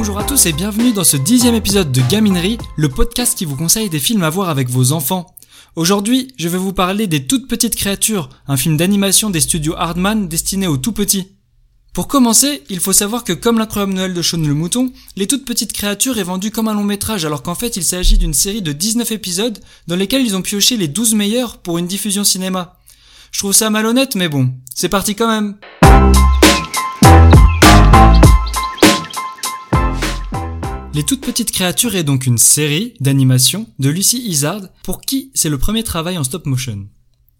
Bonjour à tous et bienvenue dans ce dixième épisode de Gaminerie, le podcast qui vous conseille des films à voir avec vos enfants. Aujourd'hui, je vais vous parler des Toutes Petites Créatures, un film d'animation des studios Hardman destiné aux tout petits. Pour commencer, il faut savoir que comme l'incroyable Noël de Sean le Mouton, Les Toutes Petites Créatures est vendu comme un long métrage alors qu'en fait il s'agit d'une série de 19 épisodes dans lesquels ils ont pioché les 12 meilleurs pour une diffusion cinéma. Je trouve ça malhonnête mais bon, c'est parti quand même. Les toutes petites créatures est donc une série d'animation de Lucy Izzard pour qui c'est le premier travail en stop motion.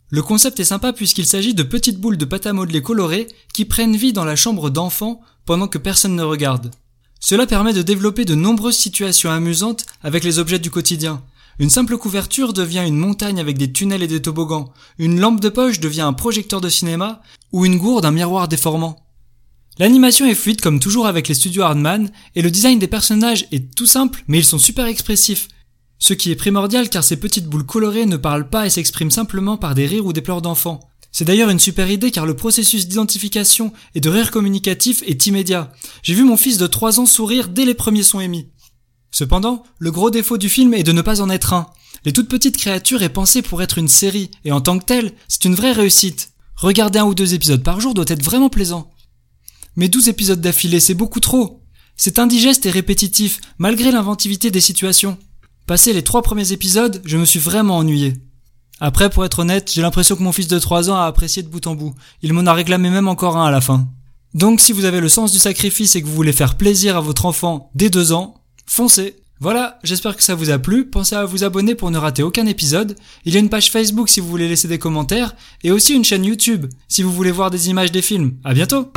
Le concept est sympa puisqu'il s'agit de petites boules de pâte à modeler colorées qui prennent vie dans la chambre d'enfants pendant que personne ne regarde. Cela permet de développer de nombreuses situations amusantes avec les objets du quotidien. Une simple couverture devient une montagne avec des tunnels et des toboggans, une lampe de poche devient un projecteur de cinéma, ou une gourde un miroir déformant. L'animation est fluide comme toujours avec les studios Hardman, et le design des personnages est tout simple, mais ils sont super expressifs. Ce qui est primordial car ces petites boules colorées ne parlent pas et s'expriment simplement par des rires ou des pleurs d'enfants. C'est d'ailleurs une super idée car le processus d'identification et de rire communicatif est immédiat. J'ai vu mon fils de 3 ans sourire dès les premiers sons émis. Cependant, le gros défaut du film est de ne pas en être un. Les toutes petites créatures est pensée pour être une série, et en tant que telle, c'est une vraie réussite. Regarder un ou deux épisodes par jour doit être vraiment plaisant. Mais 12 épisodes d'affilée, c'est beaucoup trop. C'est indigeste et répétitif, malgré l'inventivité des situations. Passé les trois premiers épisodes, je me suis vraiment ennuyé. Après, pour être honnête, j'ai l'impression que mon fils de 3 ans a apprécié de bout en bout. Il m'en a réclamé même encore un à la fin. Donc si vous avez le sens du sacrifice et que vous voulez faire plaisir à votre enfant dès 2 ans, foncez voilà, j'espère que ça vous a plu. Pensez à vous abonner pour ne rater aucun épisode. Il y a une page Facebook si vous voulez laisser des commentaires et aussi une chaîne YouTube si vous voulez voir des images des films. À bientôt!